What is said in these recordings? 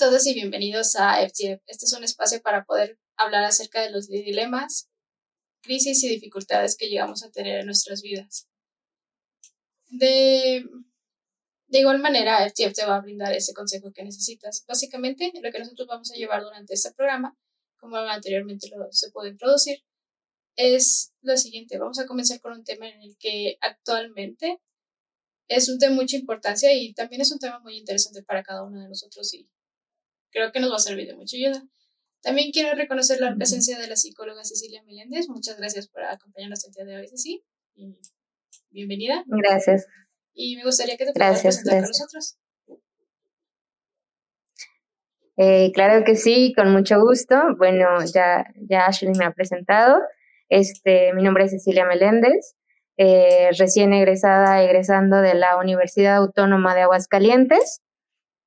todos y bienvenidos a FTF. Este es un espacio para poder hablar acerca de los dilemas, crisis y dificultades que llegamos a tener en nuestras vidas. De, de igual manera, FTF te va a brindar ese consejo que necesitas. Básicamente, lo que nosotros vamos a llevar durante este programa, como anteriormente lo, se puede introducir, es lo siguiente. Vamos a comenzar con un tema en el que actualmente es un tema de mucha importancia y también es un tema muy interesante para cada uno de nosotros y creo que nos va a servir de mucha ayuda. También quiero reconocer la presencia de la psicóloga Cecilia Meléndez. Muchas gracias por acompañarnos el día de hoy, Ceci. Y bienvenida. Gracias. Y me gustaría que te pudieras presentar con nosotros. Eh, claro que sí, con mucho gusto. Bueno, ya, ya Ashley me ha presentado. Este, mi nombre es Cecilia Meléndez, eh, recién egresada, egresando de la Universidad Autónoma de Aguascalientes.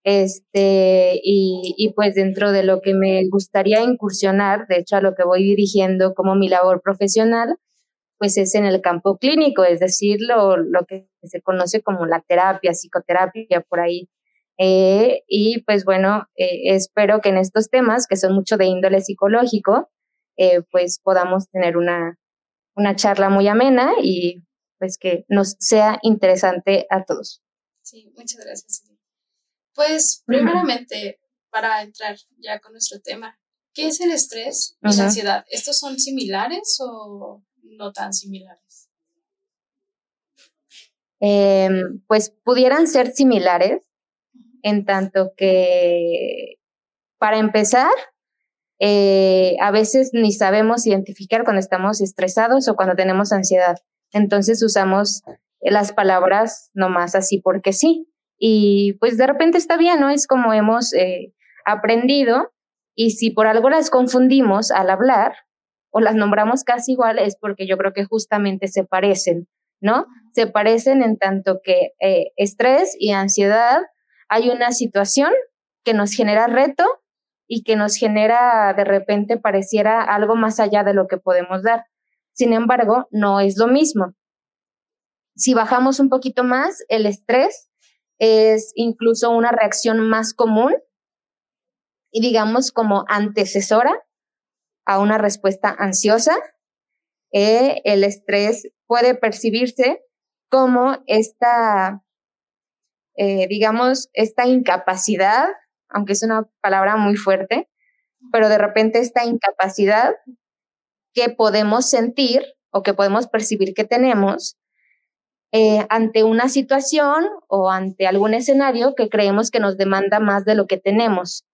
Este, y, y, pues dentro de lo que me gustaría incursionar, de hecho a lo que voy dirigiendo como mi labor profesional, pues es en el campo clínico, es decir, lo, lo que se conoce como la terapia, psicoterapia, por ahí. Eh, y pues bueno, eh, espero que en estos temas, que son mucho de índole psicológico, eh, pues podamos tener una, una charla muy amena y pues que nos sea interesante a todos. Sí, muchas gracias. Pues primeramente, para entrar ya con nuestro tema, ¿qué es el estrés y la ansiedad? ¿Estos son similares o no tan similares? Em, pues pudieran ser similares en tanto que, para empezar, eh, a veces ni sabemos identificar cuando estamos estresados o cuando tenemos ansiedad. Entonces usamos las palabras nomás así porque sí. Y pues de repente está bien, ¿no? Es como hemos eh, aprendido y si por algo las confundimos al hablar o las nombramos casi igual es porque yo creo que justamente se parecen, ¿no? Se parecen en tanto que eh, estrés y ansiedad hay una situación que nos genera reto y que nos genera de repente pareciera algo más allá de lo que podemos dar. Sin embargo, no es lo mismo. Si bajamos un poquito más, el estrés es incluso una reacción más común y digamos como antecesora a una respuesta ansiosa. Eh, el estrés puede percibirse como esta, eh, digamos, esta incapacidad aunque es una palabra muy fuerte, pero de repente esta incapacidad que podemos sentir o que podemos percibir que tenemos eh, ante una situación o ante algún escenario que creemos que nos demanda más de lo que tenemos.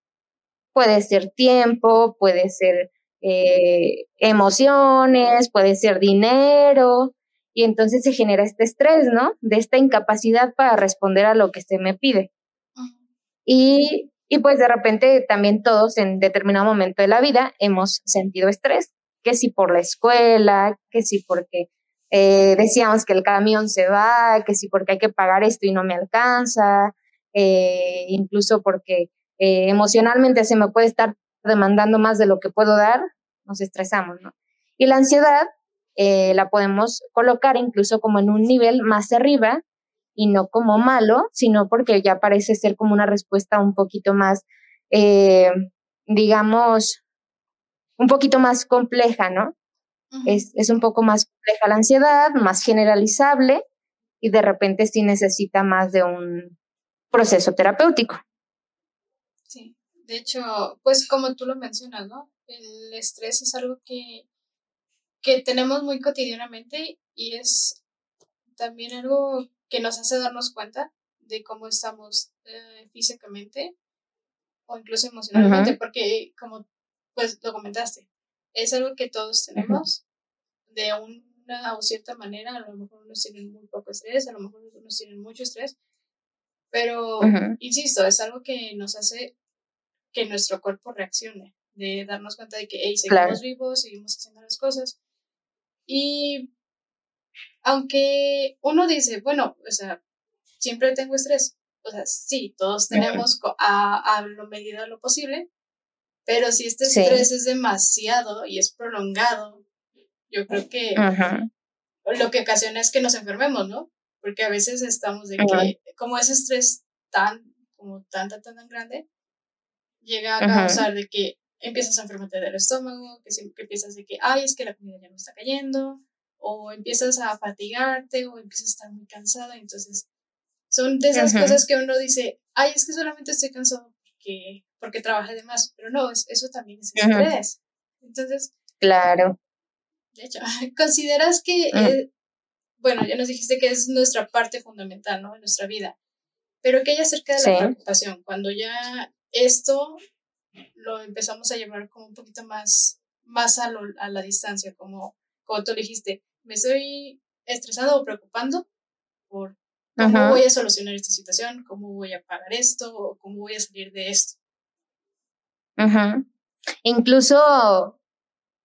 Puede ser tiempo, puede ser eh, emociones, puede ser dinero, y entonces se genera este estrés, ¿no? De esta incapacidad para responder a lo que se me pide. Y y pues de repente también todos en determinado momento de la vida hemos sentido estrés, que si por la escuela, que si porque eh, decíamos que el camión se va, que si porque hay que pagar esto y no me alcanza, eh, incluso porque eh, emocionalmente se me puede estar demandando más de lo que puedo dar, nos estresamos, ¿no? Y la ansiedad la podemos colocar incluso como en un nivel más arriba, y no como malo, sino porque ya parece ser como una respuesta un poquito más, eh, digamos, un poquito más compleja, ¿no? Es, es un poco más compleja la ansiedad, más generalizable y de repente sí necesita más de un proceso terapéutico. Sí, de hecho, pues como tú lo mencionas, ¿no? El estrés es algo que, que tenemos muy cotidianamente y es también algo que nos hace darnos cuenta de cómo estamos eh, físicamente o incluso emocionalmente, porque como pues lo comentaste, es algo que todos tenemos de una o cierta manera, a lo mejor unos tienen muy poco estrés, a lo mejor unos tienen mucho estrés, pero insisto, es algo que nos hace que nuestro cuerpo reaccione, de darnos cuenta de que hey, seguimos vivos, seguimos haciendo las cosas. Y aunque uno dice, bueno, o sea, siempre tengo estrés. O sea, sí, todos tenemos a, a lo medida de lo posible, pero si este estrés es demasiado y es prolongado, yo creo que lo que ocasiona es que nos enfermemos, ¿no? Porque a veces estamos de que, como ese estrés tan, como tan, tan, tan grande, llega a causar de que empiezas a enfermarte del estómago, que, siempre piensas de que, ay, es que la comida ya no está cayendo, o empiezas a fatigarte, o empiezas a estar muy cansada, entonces son de esas cosas que uno dice, ay, es que solamente estoy cansado porque, porque trabajé de más, pero no, eso también es estrés. Entonces, claro. De hecho, ¿consideras que, eh, bueno, ya nos dijiste que es nuestra parte fundamental, ¿no? En nuestra vida, pero ¿qué hay acerca de la preocupación? Cuando ya esto lo empezamos a llevar como un poquito más, más a, a la distancia, como, como tú dijiste, me estoy estresado o preocupando por cómo voy a solucionar esta situación, cómo voy a pagar esto o cómo voy a salir de esto. Incluso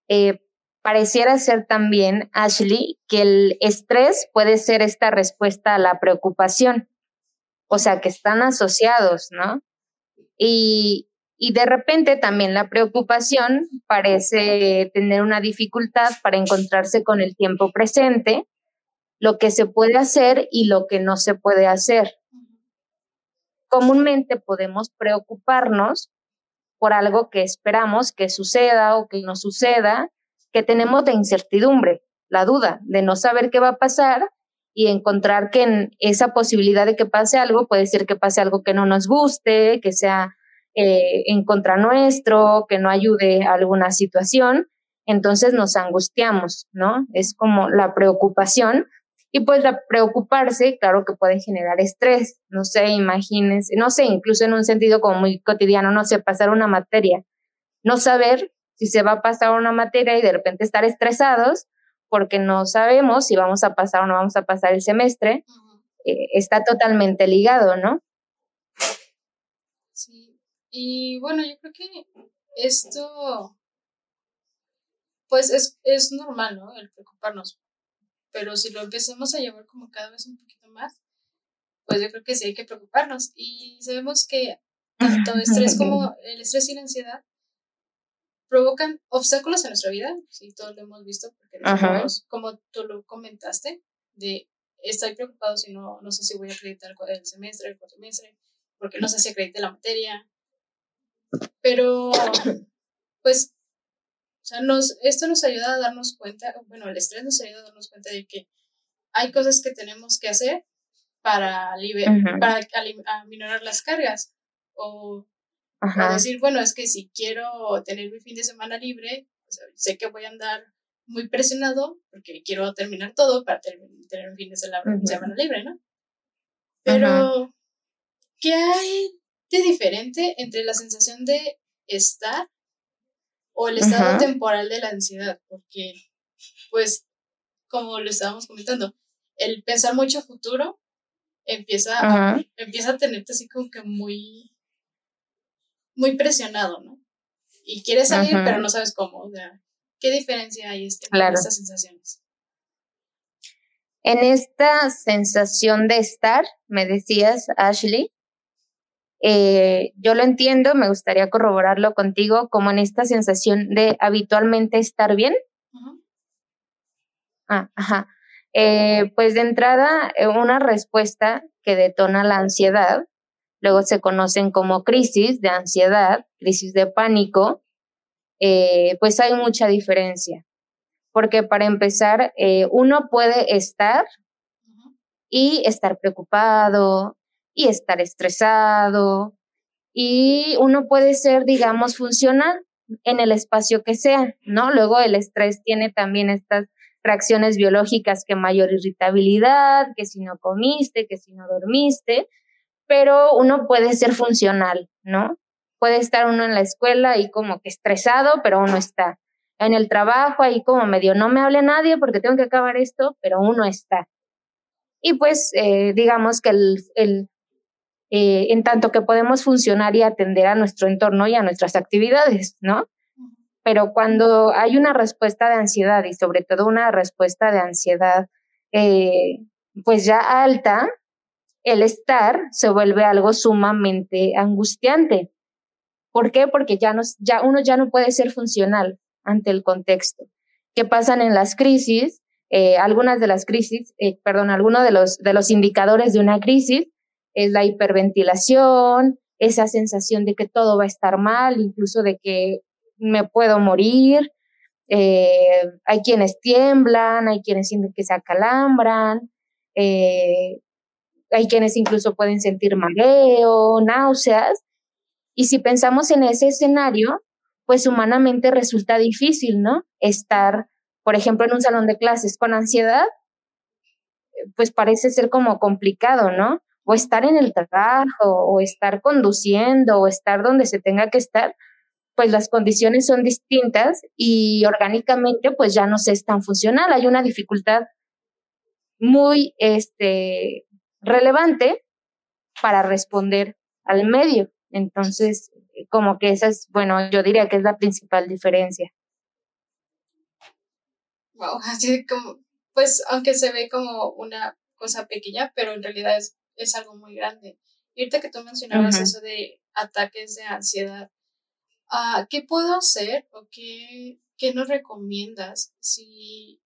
eh, pareciera ser también, Ashley, que el estrés puede ser esta respuesta a la preocupación, o sea, que están asociados, ¿no? Y, y de repente también la preocupación parece tener una dificultad para encontrarse con el tiempo presente, lo que se puede hacer y lo que no se puede hacer. Comúnmente podemos preocuparnos por algo que esperamos que suceda o que no suceda, que tenemos de incertidumbre, la duda de no saber qué va a pasar y encontrar que en esa posibilidad de que pase algo puede ser que pase algo que no nos guste, que sea eh, en contra nuestro, que no ayude a alguna situación, entonces nos angustiamos, ¿no? Es como la preocupación. Y pues la preocuparse, claro que puede generar estrés, no sé, imagínense, no sé, incluso en un sentido como muy cotidiano, no sé, pasar una materia, no saber si se va a pasar una materia y de repente estar estresados porque no sabemos si vamos a pasar o no vamos a pasar el semestre, eh, está totalmente ligado, ¿no? Y bueno, yo creo que esto, pues es, es normal, ¿no? El preocuparnos. Pero si lo empecemos a llevar como cada vez un poquito más, pues yo creo que sí hay que preocuparnos. Y sabemos que tanto estrés como el estrés y la ansiedad provocan obstáculos en nuestra vida, sí, todos lo hemos visto, porque nosotros, como tú lo comentaste, de estoy preocupado si no, no sé si voy a acreditar el semestre, el cuatrimestre, porque no sé si acredite la materia, pero, pues, o sea, nos, esto nos ayuda a darnos cuenta, bueno, el estrés nos ayuda a darnos cuenta de que hay cosas que tenemos que hacer para, para aminorar las cargas. O, decir, bueno, es que si quiero tener mi fin de semana libre, sé que voy a andar muy presionado porque quiero terminar todo para tener, un fin de semana, libre, ¿no? Pero, ¿qué hay diferente entre la sensación de estar o el estado temporal de la ansiedad, porque, pues, como lo estábamos comentando, el pensar mucho futuro empieza a, empieza a tenerte así como que muy, muy presionado, ¿no? Y quieres salir, pero no sabes cómo, o sea, ¿qué diferencia hay este, en estas sensaciones? En esta sensación de estar, me decías, Ashley, eh, yo lo entiendo, me gustaría corroborarlo contigo, como en esta sensación de habitualmente estar bien. Ah, ajá. Eh, pues de entrada, eh, una respuesta que detona la ansiedad, luego se conocen como crisis de ansiedad, crisis de pánico, pues hay mucha diferencia. Porque para empezar, uno puede estar y estar preocupado, y estar estresado. Y uno puede ser, digamos, funcional en el espacio que sea, ¿no? Luego el estrés tiene también estas reacciones biológicas que mayor irritabilidad, que si no comiste, que si no dormiste, pero uno puede ser funcional, ¿no? Puede estar uno en la escuela ahí como que estresado, pero uno está en el trabajo ahí como medio no me hable nadie porque tengo que acabar esto, pero uno está. Y pues eh, digamos que el, eh, en tanto que podemos funcionar y atender a nuestro entorno y a nuestras actividades, ¿no? Pero cuando hay una respuesta de ansiedad y sobre todo una respuesta de ansiedad, eh, pues ya alta, el estar se vuelve algo sumamente angustiante. ¿Por qué? Porque ya, ya uno ya no puede ser funcional ante el contexto. ¿Qué pasan en las crisis? Eh, algunas de las crisis, perdón, algunos de los, de los indicadores de una crisis es la hiperventilación, esa sensación de que todo va a estar mal, incluso de que me puedo morir. Eh, hay quienes tiemblan, hay quienes sienten que se acalambran, eh, hay quienes incluso pueden sentir mareo, náuseas. Y si pensamos en ese escenario, pues humanamente resulta difícil, ¿no? Estar, por ejemplo, en un salón de clases con ansiedad, pues parece ser como complicado, ¿no? O estar en el trabajo, o estar conduciendo, o estar donde se tenga que estar, pues las condiciones son distintas y orgánicamente pues ya no se es tan funcional. Hay una dificultad muy este, relevante para responder al medio. Entonces, como que esa es, bueno, yo diría que es la principal diferencia. Wow, así como, pues aunque se ve como una cosa pequeña, pero en realidad es, es algo muy grande. Y ahorita que tú mencionabas eso de ataques de ansiedad, uh, ¿qué puedo hacer o qué, qué nos recomiendas si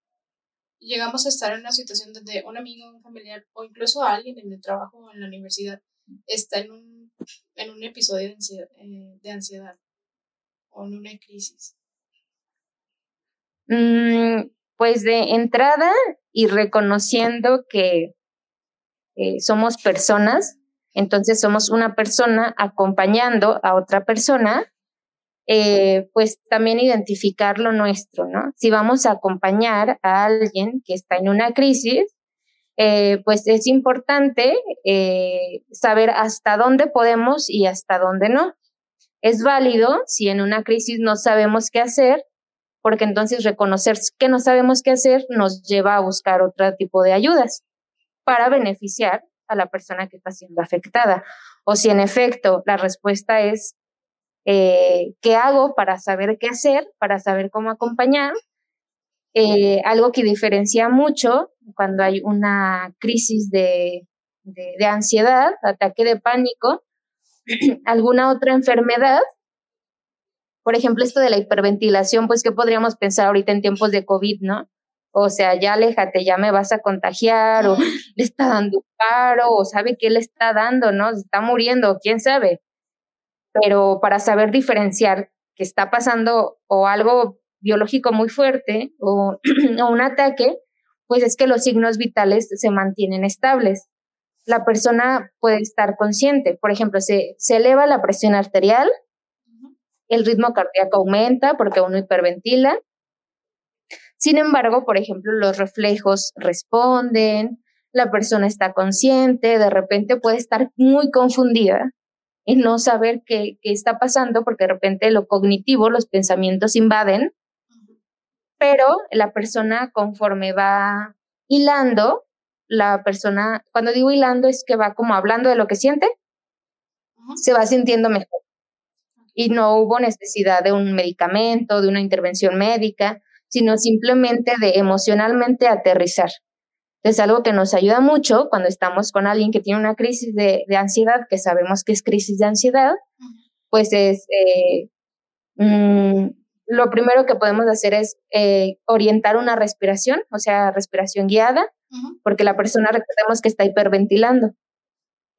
llegamos a estar en una situación donde un amigo, un familiar o incluso alguien en el trabajo o en la universidad está en un, en un episodio de ansiedad, eh, de ansiedad o en una crisis? Mm, pues de entrada y reconociendo que eh, somos personas, entonces somos una persona acompañando a otra persona, eh, pues también identificar lo nuestro, ¿no? Si vamos a acompañar a alguien que está en una crisis, eh, pues es importante saber hasta dónde podemos y hasta dónde no. Es válido si en una crisis no sabemos qué hacer, porque entonces reconocer que no sabemos qué hacer nos lleva a buscar otro tipo de ayudas para beneficiar a la persona que está siendo afectada. O si en efecto la respuesta es, eh, ¿qué hago para saber qué hacer, para saber cómo acompañar? Eh, algo que diferencia mucho cuando hay una crisis de, de ansiedad, ataque de pánico, alguna otra enfermedad por ejemplo, esto de la hiperventilación, pues, ¿qué podríamos pensar ahorita en tiempos de COVID, no? O sea, ya aléjate, ya me vas a contagiar, o le está dando paro, o sabe qué le está dando, ¿no? Se está muriendo, quién sabe. Pero para saber diferenciar que está pasando o algo biológico muy fuerte o, o un ataque, pues es que los signos vitales se mantienen estables. La persona puede estar consciente, por ejemplo, se, se eleva la presión arterial, el ritmo cardíaco aumenta porque uno hiperventila. Sin embargo, por ejemplo, los reflejos responden, la persona está consciente, de repente puede estar muy confundida y no saber qué, qué está pasando porque de repente lo cognitivo, los pensamientos invaden, pero la persona conforme va hilando, la persona, cuando digo hilando es que va como hablando de lo que siente, se va sintiendo mejor. Y no hubo necesidad de un medicamento, de una intervención médica, sino simplemente de emocionalmente aterrizar. Es algo que nos ayuda mucho cuando estamos con alguien que tiene una crisis de, ansiedad, que sabemos que es crisis de ansiedad, pues es eh, mm, lo primero que podemos hacer es eh, orientar una respiración, o sea, respiración guiada, porque la persona recordemos que está hiperventilando.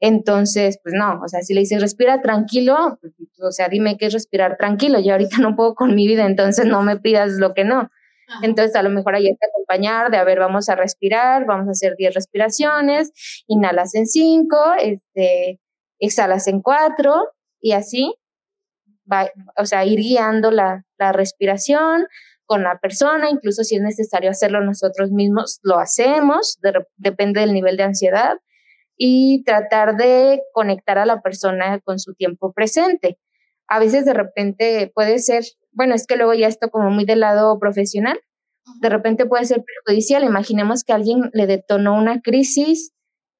Entonces, pues no, o sea, si le dices respira tranquilo, pues, o sea, dime qué es respirar tranquilo, yo ahorita no puedo con mi vida, entonces no me pidas lo que no. Entonces, a lo mejor hay que acompañar de, a ver, vamos a respirar, vamos a hacer 10 respiraciones, inhalas en 5, este, exhalas en 4 y así, va, o sea, ir guiando la, la respiración con la persona, incluso si es necesario hacerlo nosotros mismos, lo hacemos, depende del nivel de ansiedad y tratar de conectar a la persona con su tiempo presente. A veces de repente puede ser, bueno, es que luego ya esto como muy del lado profesional, de repente puede ser perjudicial. Imaginemos que alguien le detonó una crisis,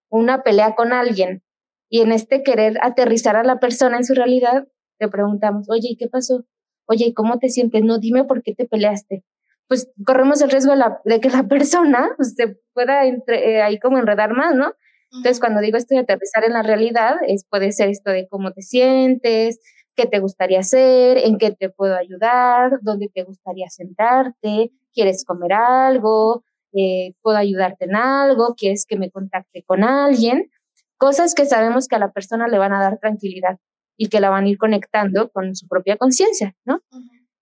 una pelea con alguien, y en este querer aterrizar a la persona en su realidad, le preguntamos, oye, ¿qué pasó? Oye, ¿cómo te sientes? No, dime por qué te peleaste. Pues corremos el riesgo de, que la persona pues, se pueda eh, ahí como enredar más, ¿no? Entonces, cuando digo esto de aterrizar en la realidad, es, puede ser esto de cómo te sientes, qué te gustaría hacer, en qué te puedo ayudar, dónde te gustaría sentarte, quieres comer algo, eh, puedo ayudarte en algo, quieres que me contacte con alguien, cosas que sabemos que a la persona le van a dar tranquilidad. y que la van a ir conectando con su propia conciencia, ¿no?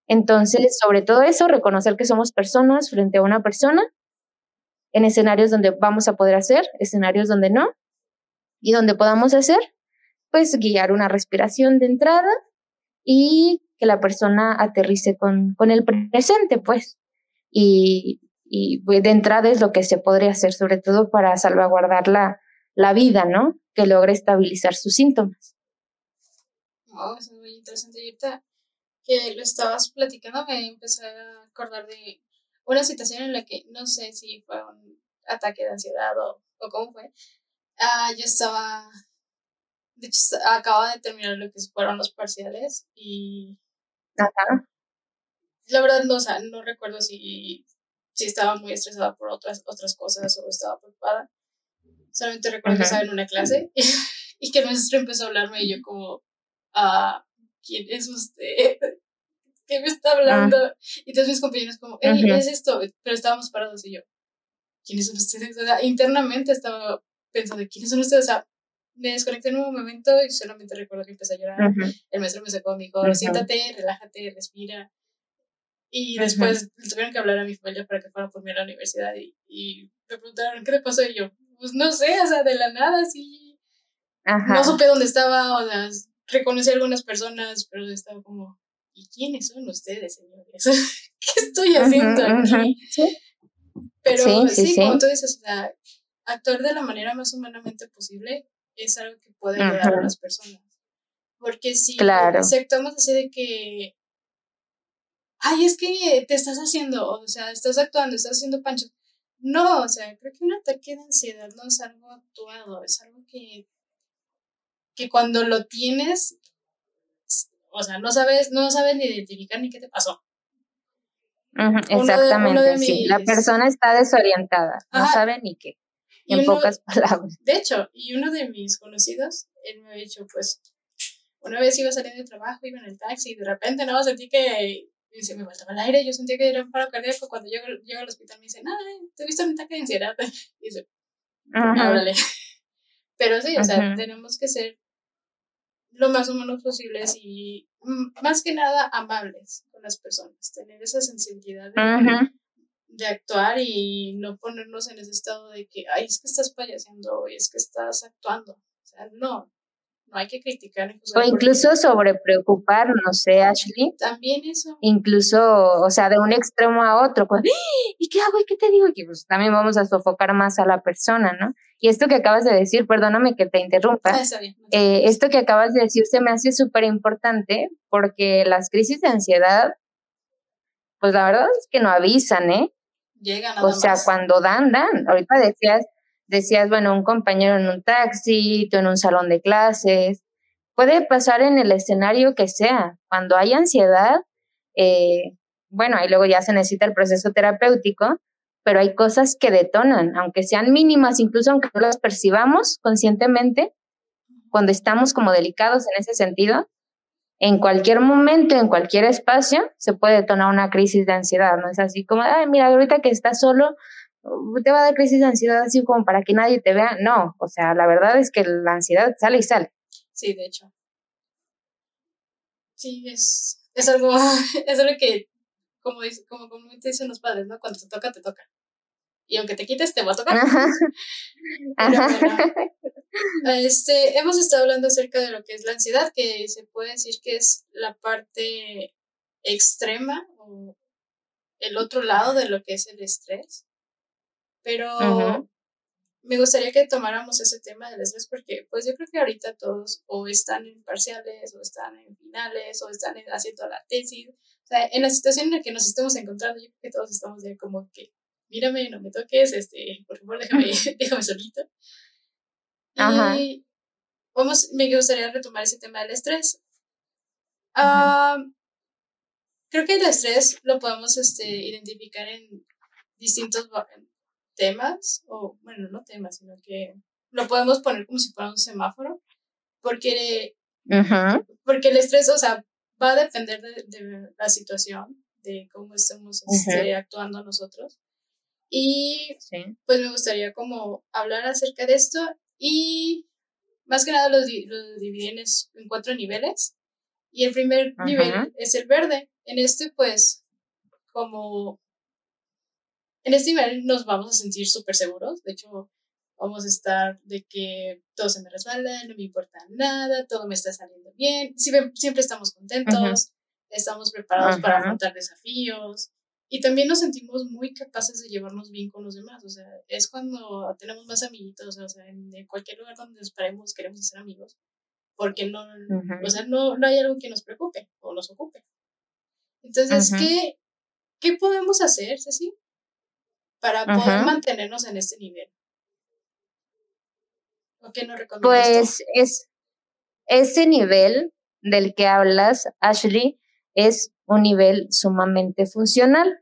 Entonces, sobre todo eso, reconocer que somos personas frente a una persona, en escenarios donde vamos a poder hacer, escenarios donde no, y donde podamos hacer, pues guiar una respiración de entrada y que la persona aterrice con, con el presente, pues. Y, y pues, de entrada es lo que se podría hacer, sobre todo para salvaguardar la, la vida, ¿no? Que logre estabilizar sus síntomas. Eso es muy interesante. Ahorita que lo estabas platicando me empecé a acordar de una situación en la que no sé si fue un ataque de ansiedad o, o cómo fue. Ah, yo estaba, de hecho, acaba de terminar lo que fueron los parciales y la verdad no, o sea, no recuerdo si, si estaba muy estresada por otras, otras cosas o estaba preocupada. Solamente recuerdo que estaba en una clase y, que el maestro empezó a hablarme y yo como, ah, ¿quién es usted? ¿Qué me está hablando? Ah. Y todos mis compañeros como, hey, ¿qué es esto? Pero estábamos parados y yo, ¿quiénes son ustedes? O sea, internamente estaba pensando, ¿quiénes son ustedes? O sea, me desconecté en un momento y solamente recuerdo que empecé a llorar. El maestro me sacó, me dijo, siéntate, relájate, respira. Y después tuvieron que hablar a mi familia para que fuera por mí a la universidad y, y me preguntaron, ¿qué te pasó? Y yo, pues no sé, o sea, de la nada, sí. No supe dónde estaba, o sea, reconocí a algunas personas, pero estaba como, ¿y quiénes son ustedes, señores? ¿Qué estoy haciendo aquí? Pero sí, como tú dices, o sea, actuar de la manera más humanamente posible es algo que puede ayudar a las personas. Porque si, claro. si actuamos así de que ay, es que te estás haciendo, o sea, estás actuando, estás haciendo pancho. No, o sea, creo que un ataque de ansiedad no es algo actuado, es algo que, que cuando lo tienes, o sea, no sabes, no sabes ni identificar ni qué te pasó. exactamente, sí. La persona está desorientada, no sabe ni qué, en pocas palabras. De hecho, y uno de mis conocidos, él me ha dicho, pues, una vez iba saliendo de trabajo, iba en el taxi y de repente no sentí que y se me faltaba el aire, yo sentía que era un paro cardíaco. Cuando llego, llego al hospital me dicen, ay, te he visto un ataque de ansiedad. Y dice, órale. Pero sí, o sea, tenemos que ser lo más humanos posibles y mm, más que nada amables con las personas, tener esa sensibilidad de, de, actuar y no ponernos en ese estado de que, ay, es que estás payaseando, y es que estás actuando. O sea, no, no hay que criticar. O incluso sobre preocupar, no sé, Ashley. También eso. Incluso, o sea, de un extremo a otro. Pues, ¿Y qué hago? ¿Y qué te digo? Y pues también vamos a sofocar más a la persona, ¿no? Y esto que acabas de decir, perdóname que te interrumpa, ah, eh, esto que acabas de decir se me hace súper importante porque las crisis de ansiedad, pues la verdad es que no avisan, ¿eh? O sea, cuando dan, dan. Ahorita decías, decías, bueno, un compañero en un taxi, tú en un salón de clases, puede pasar en el escenario que sea. Cuando hay ansiedad, eh, bueno, ahí luego ya se necesita el proceso terapéutico, pero hay cosas que detonan, aunque sean mínimas, incluso aunque no las percibamos conscientemente, cuando estamos como delicados en ese sentido, en cualquier momento, en cualquier espacio, se puede detonar una crisis de ansiedad, ¿no? Es así como, ay, mira, ahorita que estás solo, te va a dar crisis de ansiedad así como para que nadie te vea. No, o sea, la verdad es que la ansiedad sale y sale. Sí, de hecho. Sí, es, es algo, es algo que, como, dice, como, como te dicen los padres, ¿no? Cuando te toca, te toca. Y aunque te quites, te va a tocar. este, hemos estado hablando acerca de lo que es la ansiedad, que se puede decir que es la parte extrema o el otro lado de lo que es el estrés. Pero me gustaría que tomáramos ese tema del estrés porque pues yo creo que ahorita todos o están en parciales o están en finales o están haciendo la tesis. O sea, en la situación en la que nos estamos encontrando, yo creo que todos estamos ya como que, mírame, no me toques, este, por favor, déjame, déjame solito. Y vamos, me gustaría retomar ese tema del estrés. Ah, creo que el estrés lo podemos este, identificar en distintos temas, o bueno, no temas, sino que lo podemos poner como si fuera un semáforo, porque, porque el estrés, o sea, va a depender de, la situación, de cómo estemos este, actuando nosotros. Y pues me gustaría como hablar acerca de esto y más que nada lo, lo dividen en cuatro niveles. Y el primer nivel es el verde. En este, pues, como en este nivel nos vamos a sentir súper seguros. De hecho, vamos a estar de que todo se me resbala, no me importa nada, todo me está saliendo bien. Siempre, estamos contentos, estamos preparados para afrontar desafíos. Y también nos sentimos muy capaces de llevarnos bien con los demás. O sea, es cuando tenemos más amiguitos, o sea, en cualquier lugar donde nos paremos queremos ser amigos. Porque no, o sea, no, no hay algo que nos preocupe o nos ocupe. Entonces, ¿qué, ¿qué podemos hacer, Ceci, para poder mantenernos en este nivel? ¿O qué nos recomiendas? Pues es ese nivel del que hablas, Ashley, es un nivel sumamente funcional.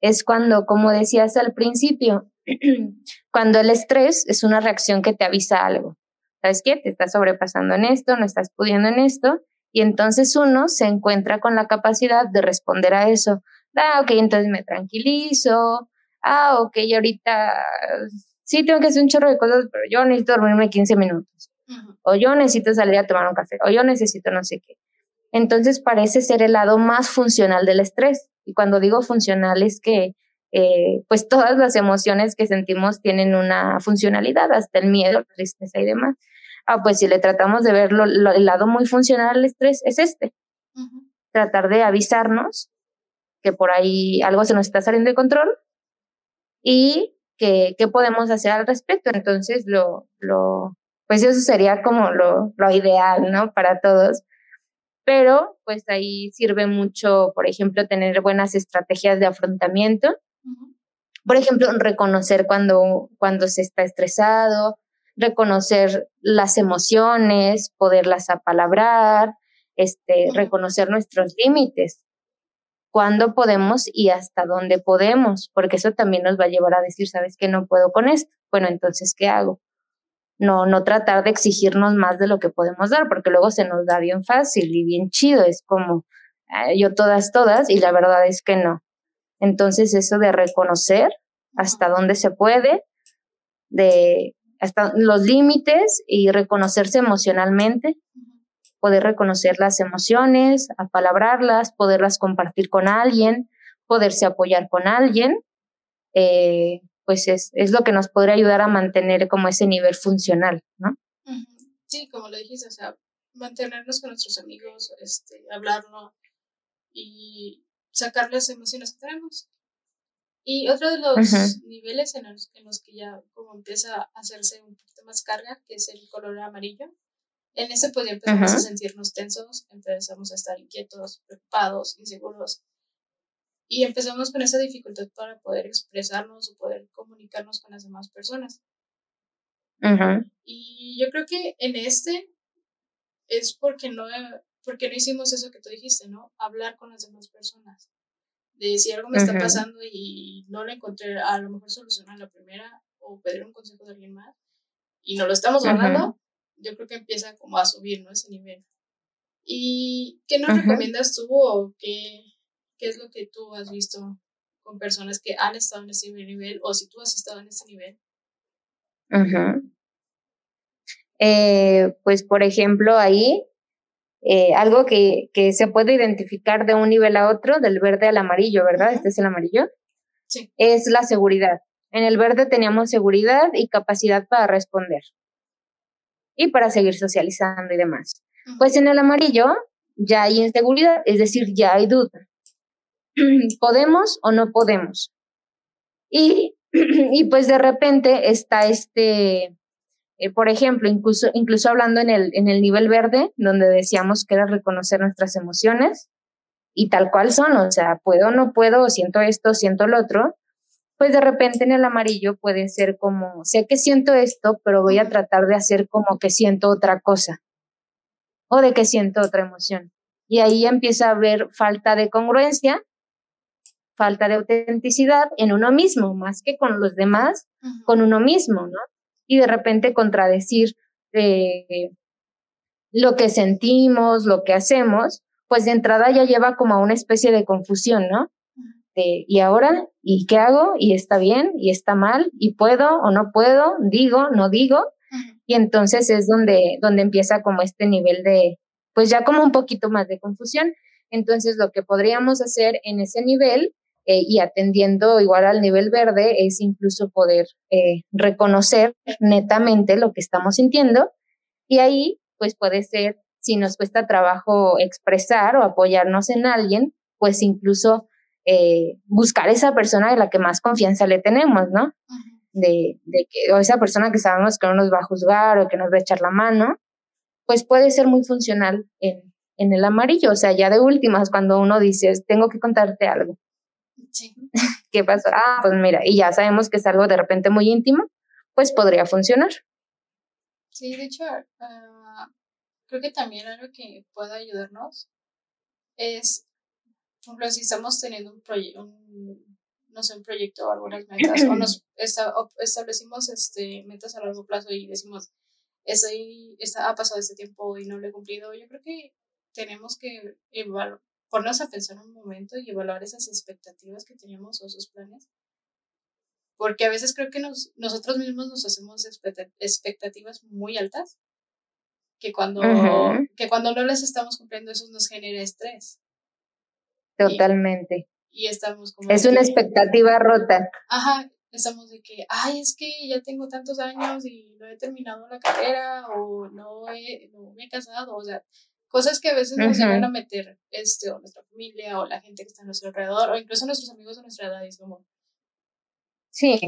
Es cuando, como decías al principio, cuando el estrés es una reacción que te avisa algo. ¿Sabes qué? Te estás sobrepasando en esto, no estás pudiendo en esto, y entonces uno se encuentra con la capacidad de responder a eso. Ah, ok, entonces me tranquilizo. Ah, ok, ahorita sí tengo que hacer un chorro de cosas, pero yo necesito dormirme 15 minutos. O yo necesito salir a tomar un café. O yo necesito no sé qué. Entonces parece ser el lado más funcional del estrés. Y cuando digo funcional es que eh, pues todas las emociones que sentimos tienen una funcionalidad, hasta el miedo, la tristeza y demás. Ah, pues si le tratamos de ver el lado muy funcional al estrés, es este. Tratar de avisarnos que por ahí algo se nos está saliendo de control y que, qué podemos hacer al respecto. Entonces, lo, lo, pues eso sería como lo, lo ideal, ¿no? Para todos pero pues ahí sirve mucho, por ejemplo, tener buenas estrategias de afrontamiento. Por ejemplo, reconocer cuando, cuando se está estresado, reconocer las emociones, poderlas apalabrar, este, reconocer nuestros límites, cuándo podemos y hasta dónde podemos, porque eso también nos va a llevar a decir, sabes que no puedo con esto, bueno, entonces, ¿qué hago? No, no tratar de exigirnos más de lo que podemos dar, porque luego se nos da bien fácil y bien chido, es como yo todas, todas, y la verdad es que no. Entonces eso de reconocer hasta dónde se puede, de hasta los límites y reconocerse emocionalmente, poder reconocer las emociones, apalabrarlas, poderlas compartir con alguien, poderse apoyar con alguien, eh, pues es, es lo que nos podría ayudar a mantener como ese nivel funcional, ¿no? Sí, como lo dijiste, o sea, mantenernos con nuestros amigos, este, hablarlo y sacar las emociones que tenemos. Y otro de los niveles en los, en los, que ya como empieza a hacerse un poquito más carga, que es el color amarillo, en ese pues ya empezamos a sentirnos tensos, empezamos a estar inquietos, preocupados, inseguros, y empezamos con esa dificultad para poder expresarnos o poder comunicarnos con las demás personas. Y yo creo que en este es porque no, porque no hicimos eso que tú dijiste, ¿no? Hablar con las demás personas. De si algo me está pasando y no le encontré a lo mejor solución a la primera o pedir un consejo de alguien más y no lo estamos hablando, yo creo que empieza como a subir, ¿no? Ese nivel. ¿Y qué nos recomiendas tú o qué, qué es lo que tú has visto con personas que han estado en ese nivel o si tú has estado en ese nivel. Eh, pues, por ejemplo, ahí eh, algo que, que, se puede identificar de un nivel a otro, del verde al amarillo, ¿verdad? Este es el amarillo. Sí. Es la seguridad. En el verde teníamos seguridad y capacidad para responder y para seguir socializando y demás. Pues en el amarillo ya hay inseguridad, es decir, ya hay duda. podemos o no podemos. Y, y pues de repente está este, eh, por ejemplo, incluso, incluso hablando en el, en el nivel verde, donde decíamos que era reconocer nuestras emociones y tal cual son, o sea, puedo o no puedo, siento esto, siento lo otro, pues de repente en el amarillo puede ser como, sé que siento esto, pero voy a tratar de hacer como que siento otra cosa o de que siento otra emoción. Y ahí empieza a haber falta de congruencia falta de autenticidad en uno mismo, más que con los demás, con uno mismo, ¿no? Y de repente contradecir eh, lo que sentimos, lo que hacemos, pues de entrada ya lleva como a una especie de confusión, ¿no? De, ¿y ahora? ¿Y qué hago? ¿Y está bien? ¿Y está mal? ¿Y puedo o no puedo? ¿Digo? ¿No digo? y entonces es donde, donde empieza como este nivel de, pues ya como un poquito más de confusión. Entonces lo que podríamos hacer en ese nivel eh, y atendiendo igual al nivel verde es incluso poder eh, reconocer netamente lo que estamos sintiendo y ahí pues puede ser si nos cuesta trabajo expresar o apoyarnos en alguien, pues incluso eh, buscar esa persona de la que más confianza le tenemos, ¿no? De, de, que, o esa persona que sabemos que no nos va a juzgar o que nos va a echar la mano, pues puede ser muy funcional en, en el amarillo. O sea, ya de últimas, cuando uno dice, tengo que contarte algo. Sí. ¿Qué pasó? Ah, pues mira, y ya sabemos que es algo de repente muy íntimo, pues podría funcionar. Sí, de hecho, uh, creo que también algo que puede ayudarnos es por ejemplo, si estamos teniendo un proyecto, no sé, un proyecto o algunas metas, o nos establecimos este, metas a largo plazo y decimos, estoy, está, ha pasado este tiempo y no lo he cumplido, yo creo que tenemos que evaluar, ponernos a pensar un momento y evaluar esas expectativas que teníamos o esos planes. Porque a veces creo que nos, nosotros mismos nos hacemos expectativas muy altas que cuando, que cuando no las estamos cumpliendo eso nos genera estrés. Totalmente. Y, estamos como... Es una expectativa rota. Ajá, estamos de que, ay, es que ya tengo tantos años y no he terminado la carrera o no, he, no me he casado, o sea, cosas que a veces nos llegan a meter, este, o nuestra familia, o la gente que está a nuestro alrededor, o incluso nuestros amigos de nuestra edad, es como... Sí,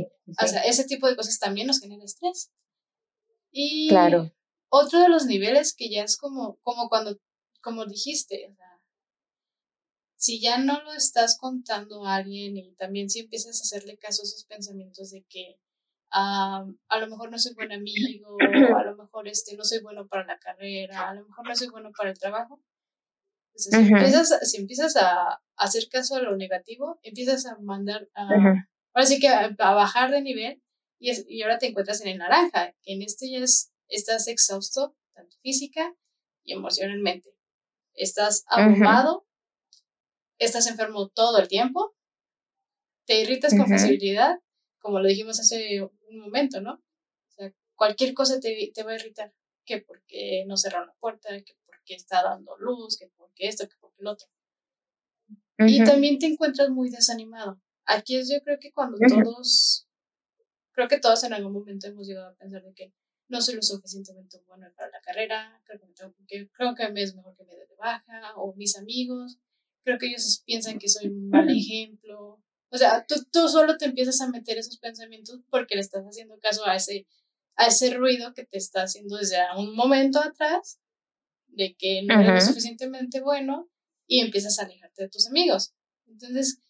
O sea, ese tipo de cosas también nos genera estrés. Y claro. otro de los niveles que ya es como, como cuando, como dijiste, o sea, si ya no lo estás contando a alguien y también si empiezas a hacerle caso a esos pensamientos de que a lo mejor no soy buen amigo, a lo mejor este, no soy bueno para la carrera, a lo mejor no soy bueno para el trabajo. Entonces, si, empiezas, si empiezas a, hacer caso a lo negativo, empiezas a mandar, a, ahora sí que a, bajar de nivel y, y, ahora te encuentras en el naranja, en este ya es, estás exhausto, tanto física y emocionalmente. Estás abrumado estás enfermo todo el tiempo, te irritas con facilidad, como lo dijimos hace un momento, ¿no? O sea, cualquier cosa te, te va a irritar, que porque no cerraron la puerta, que porque está dando luz, que porque esto, que porque el otro. Y también te encuentras muy desanimado. Aquí es yo creo que cuando todos, creo que todos en algún momento hemos llegado a pensar de que no soy lo suficientemente bueno para la carrera, creo que, creo que me es mejor que me dé de baja, o mis amigos, creo que ellos piensan que soy un mal ejemplo. O sea, tú, tú solo te empiezas a meter esos pensamientos porque le estás haciendo caso a ese, a ese ruido que te está haciendo desde un momento atrás de que no eres suficientemente bueno y empiezas a alejarte de tus amigos. Entonces,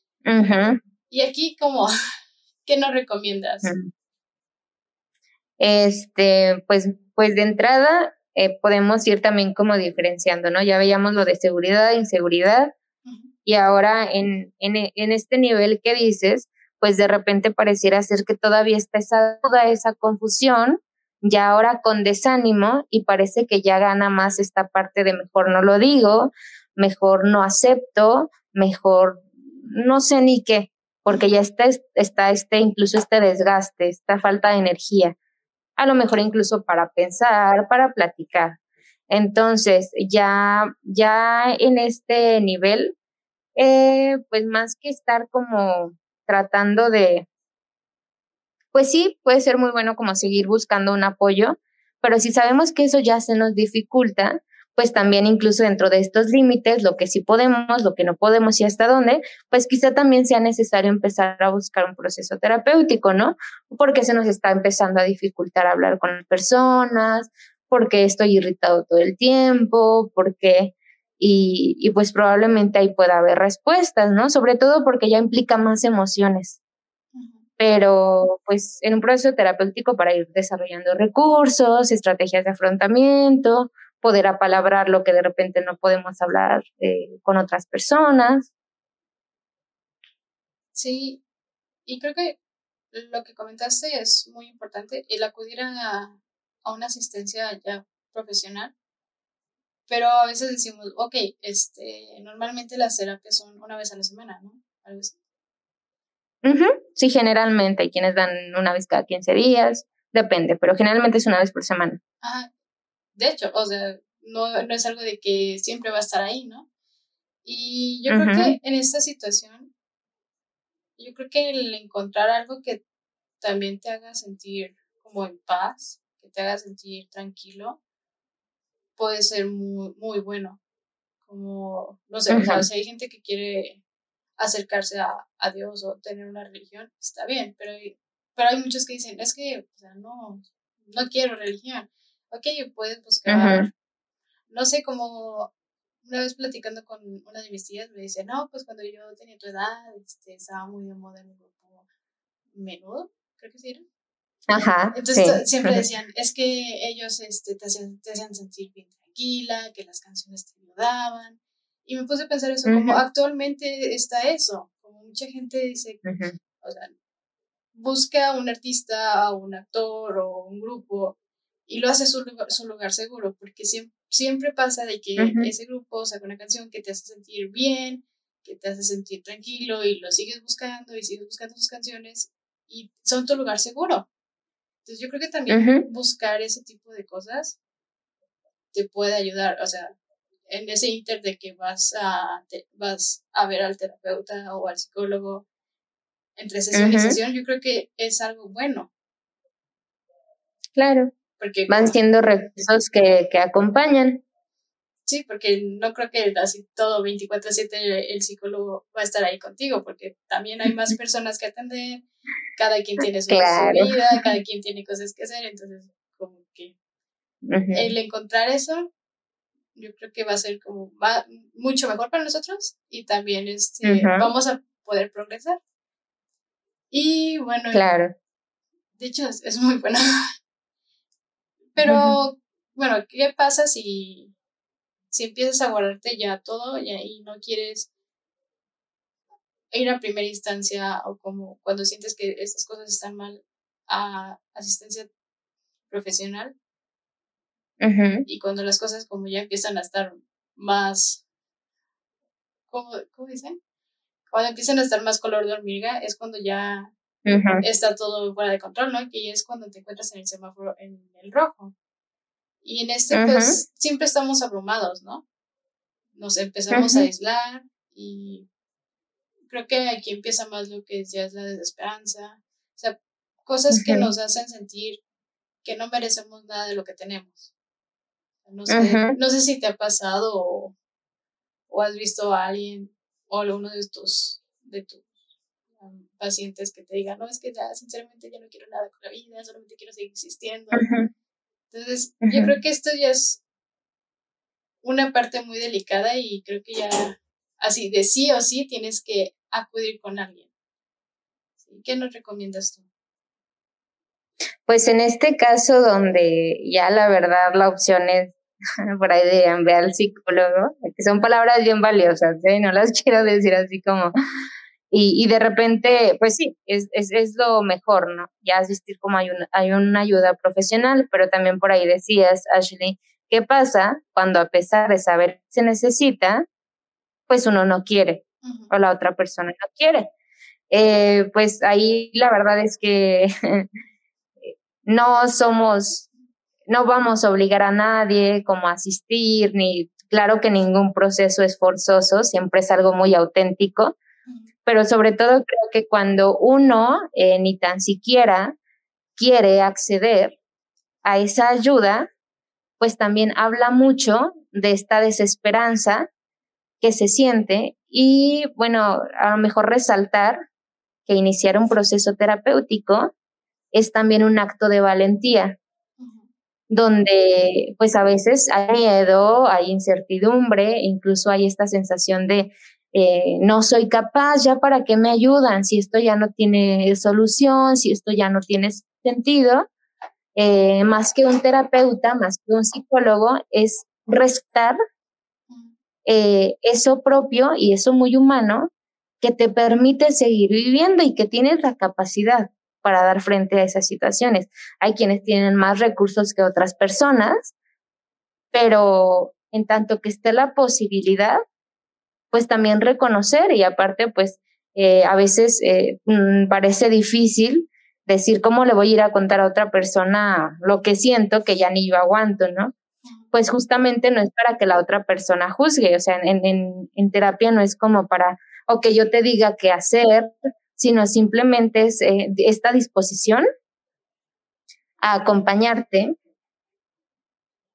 y aquí como, ¿qué nos recomiendas? Este, pues, pues de entrada eh, podemos ir también como diferenciando, ¿no? Ya veíamos lo de seguridad e inseguridad, y ahora en, en, este nivel que dices, pues de repente pareciera ser que todavía está esa duda, esa confusión, ya ahora con desánimo y parece que ya gana más esta parte de mejor no lo digo, mejor no acepto, mejor no sé ni qué, porque ya está, está este, incluso este desgaste, esta falta de energía, a lo mejor incluso para pensar, para platicar. Entonces, ya, ya en este nivel, eh, pues más que estar como tratando de, pues sí, puede ser muy bueno como seguir buscando un apoyo, pero si sabemos que eso ya se nos dificulta, pues también incluso dentro de estos límites, lo que sí podemos, lo que no podemos y hasta dónde, pues quizá también sea necesario empezar a buscar un proceso terapéutico, ¿no? Porque se nos está empezando a dificultar hablar con las personas, porque estoy irritado todo el tiempo, porque y, pues probablemente ahí pueda haber respuestas, ¿no? Sobre todo porque ya implica más emociones. Pero pues en un proceso terapéutico para ir desarrollando recursos, estrategias de afrontamiento, poder apalabrar lo que de repente no podemos hablar eh, con otras personas. Sí, y creo que lo que comentaste es muy importante, el acudir a, a una asistencia ya profesional pero a veces decimos, ok, este, normalmente las terapias son una vez a la semana, ¿no? Sí, generalmente hay quienes dan una vez cada 15 días, depende, pero generalmente es una vez por semana. Ajá. De hecho, o sea, no, no es algo de que siempre va a estar ahí, ¿no? Y yo creo que en esta situación, yo creo que el encontrar algo que también te haga sentir como en paz, que te haga sentir tranquilo, puede ser muy, muy bueno. Como, no sé, o sea, si hay gente que quiere acercarse a, a, Dios o tener una religión, está bien, pero, pero hay muchos que dicen, es que, o sea, no, no quiero religión. Ok, puedes buscar, no sé, como una vez platicando con una de mis tías, me dice, no, pues cuando yo tenía tu edad, este, estaba muy de moda en un grupo menudo, creo que sí era. Ajá. Entonces siempre decían, es que ellos este, te, hacían, te hacían sentir bien tranquila, que las canciones te ayudaban. Y me puse a pensar eso, como actualmente está eso, como mucha gente dice, o sea, busca un artista o un actor o un grupo y lo hace su lugar, su lugar seguro, porque siempre, siempre pasa de que ese grupo saca una canción que te hace sentir bien, que te hace sentir tranquilo y lo sigues buscando y sigues buscando sus canciones y son tu lugar seguro. Entonces yo creo que también buscar ese tipo de cosas te puede ayudar, o sea, en ese inter de que vas a, vas a ver al terapeuta o al psicólogo entre sesión y sesión, yo creo que es algo bueno. Claro. Porque, Van siendo recursos que, que acompañan. Sí, porque no creo que así todo 24/7 el psicólogo va a estar ahí contigo, porque también hay más personas que atender, cada quien tiene su, vida, cada quien tiene cosas que hacer, entonces como que el encontrar eso, yo creo que va a ser como va mucho mejor para nosotros y también este, vamos a poder progresar. Y bueno, claro. de hecho es, muy bueno. Pero, bueno, ¿qué pasa si, si empiezas a guardarte ya todo y, y no quieres ir a primera instancia o como cuando sientes que estas cosas están mal a asistencia profesional? Y cuando las cosas como ya empiezan a estar más, ¿cómo, cómo dicen? Cuando empiezan a estar más color de hormiga es cuando ya está todo fuera de control, ¿no? Que es cuando te encuentras en el semáforo en el rojo. Y en este, pues, siempre estamos abrumados, ¿no? Nos empezamos a aislar y creo que aquí empieza más lo que ya es la desesperanza. O sea, cosas que nos hacen sentir que no merecemos nada de lo que tenemos. No sé, no sé si te ha pasado o, o, has visto a alguien o a uno de tus, de tus um, pacientes que te diga, no, es que ya sinceramente ya no quiero nada con la vida, solamente quiero seguir existiendo. Entonces, yo creo que esto ya es una parte muy delicada y creo que ya así de sí o sí tienes que acudir con alguien. ¿Qué nos recomiendas tú? Pues en este caso donde ya la verdad la opción es, por ahí de ver al psicólogo, que son palabras bien valiosas, ¿eh? no las quiero decir así como... Y, y de repente, pues sí, es, es, es lo mejor, ¿no? Ya asistir como hay una, hay una ayuda profesional, pero también por ahí decías, Ashley, ¿qué pasa cuando a pesar de saber que se necesita, pues uno no quiere o la otra persona no quiere? Eh, pues ahí la verdad es que no somos, no vamos a obligar a nadie como a asistir, ni claro que ningún proceso es forzoso, siempre es algo muy auténtico, pero sobre todo creo que cuando uno eh, ni tan siquiera quiere acceder a esa ayuda, pues también habla mucho de esta desesperanza que se siente y bueno, a lo mejor resaltar que iniciar un proceso terapéutico es también un acto de valentía, donde pues a veces hay miedo, hay incertidumbre, incluso hay esta sensación de eh, no soy capaz, ya para qué me ayudan, si esto ya no tiene solución, si esto ya no tiene sentido. Eh, más que un terapeuta, más que un psicólogo, es restar eh, eso propio y eso muy humano que te permite seguir viviendo y que tienes la capacidad para dar frente a esas situaciones. Hay quienes tienen más recursos que otras personas, pero en tanto que esté la posibilidad, pues también reconocer y aparte, pues eh, a veces eh, mm, parece difícil decir cómo le voy a ir a contar a otra persona lo que siento que ya ni yo aguanto, ¿no? Pues justamente no es para que la otra persona juzgue, o sea, en, en, terapia no es como para, o que yo te diga qué hacer, sino simplemente es eh, esta disposición a acompañarte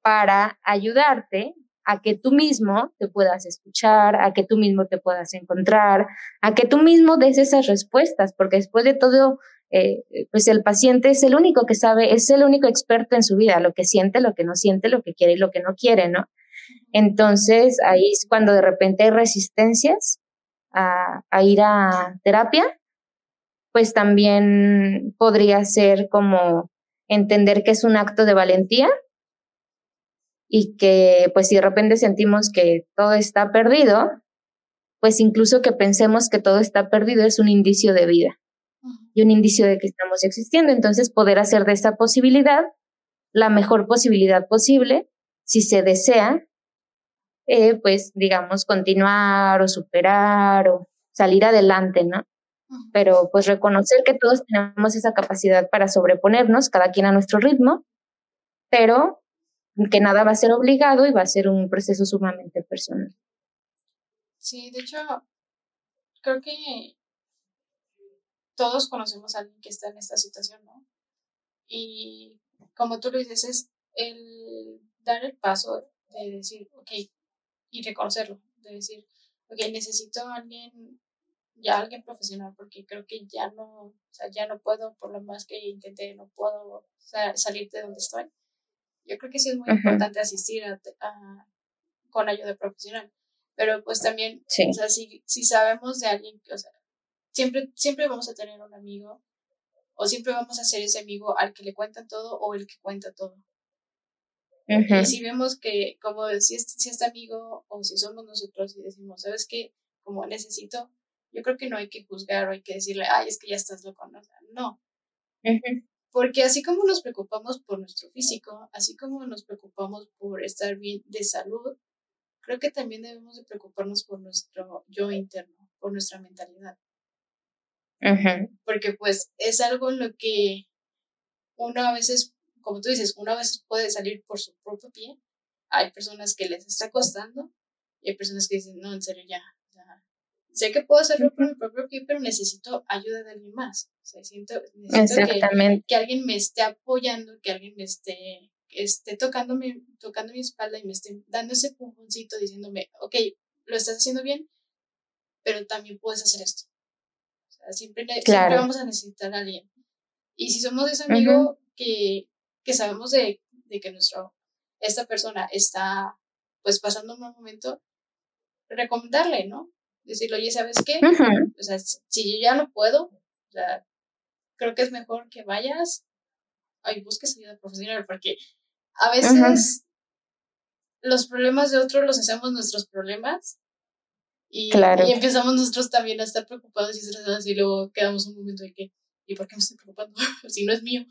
para ayudarte a que tú mismo te puedas escuchar, a que tú mismo te puedas encontrar, a que tú mismo des esas respuestas, porque después de todo, eh, pues el paciente es el único que sabe, es el único experto en su vida, lo que siente, lo que no siente, lo que quiere y lo que no quiere, ¿no? Entonces ahí es cuando de repente hay resistencias a, a ir a terapia, pues también podría ser como entender que es un acto de valentía y que pues si de repente sentimos que todo está perdido, pues incluso que pensemos que todo está perdido es un indicio de vida y un indicio de que estamos existiendo. Entonces poder hacer de esta posibilidad la mejor posibilidad posible, si se desea, eh, pues digamos, continuar o superar o salir adelante, ¿no? Pero pues reconocer que todos tenemos esa capacidad para sobreponernos, cada quien a nuestro ritmo, pero que nada va a ser obligado y va a ser un proceso sumamente personal. Sí, de hecho, creo que todos conocemos a alguien que está en esta situación, ¿no? Y como tú lo dices, es el dar el paso de decir, ok, y reconocerlo, de decir, ok, necesito a alguien, ya alguien profesional, porque creo que ya no, o sea, ya no puedo, por lo más que intenté, no puedo salir de donde estoy yo creo que sí es muy importante asistir a, con ayuda profesional. Pero pues también, o sea, si, si sabemos de alguien, o sea, siempre, siempre vamos a tener un amigo o siempre vamos a ser ese amigo al que le cuentan todo o el que cuenta todo. Y si vemos que, como si, si este amigo o si somos nosotros y decimos, ¿sabes qué? Como necesito, yo creo que no hay que juzgar o hay que decirle, ay, es que ya estás loco, no. no. Porque así como nos preocupamos por nuestro físico, así como nos preocupamos por estar bien de salud, creo que también debemos de preocuparnos por nuestro yo interno, por nuestra mentalidad. Porque pues es algo en lo que uno a veces, como tú dices, uno a veces puede salir por su propio pie. Hay personas que les está costando y hay personas que dicen, no, en serio, ya, sé que puedo hacerlo por mi propio pie, pero necesito ayuda de alguien más. O sea, siento, necesito que, que, alguien me esté apoyando, que alguien me esté, esté tocando, mi, tocando mi espalda y me esté dando ese pujoncito diciéndome, ok, lo estás haciendo bien, pero también puedes hacer esto. Siempre, siempre vamos a necesitar a alguien. Y si somos ese amigo que, que sabemos de, de que nuestro, esta persona está pues pasando un mal momento, recomendarle, ¿no? decirle, oye, ¿sabes qué? O sea, si yo ya no puedo, o sea, creo que es mejor que vayas y busques ayuda profesional, porque a veces los problemas de otros los hacemos nuestros problemas y, y, empezamos nosotros también a estar preocupados y estresados y luego quedamos un momento de que, ¿y por qué me estoy preocupando? si no es mío.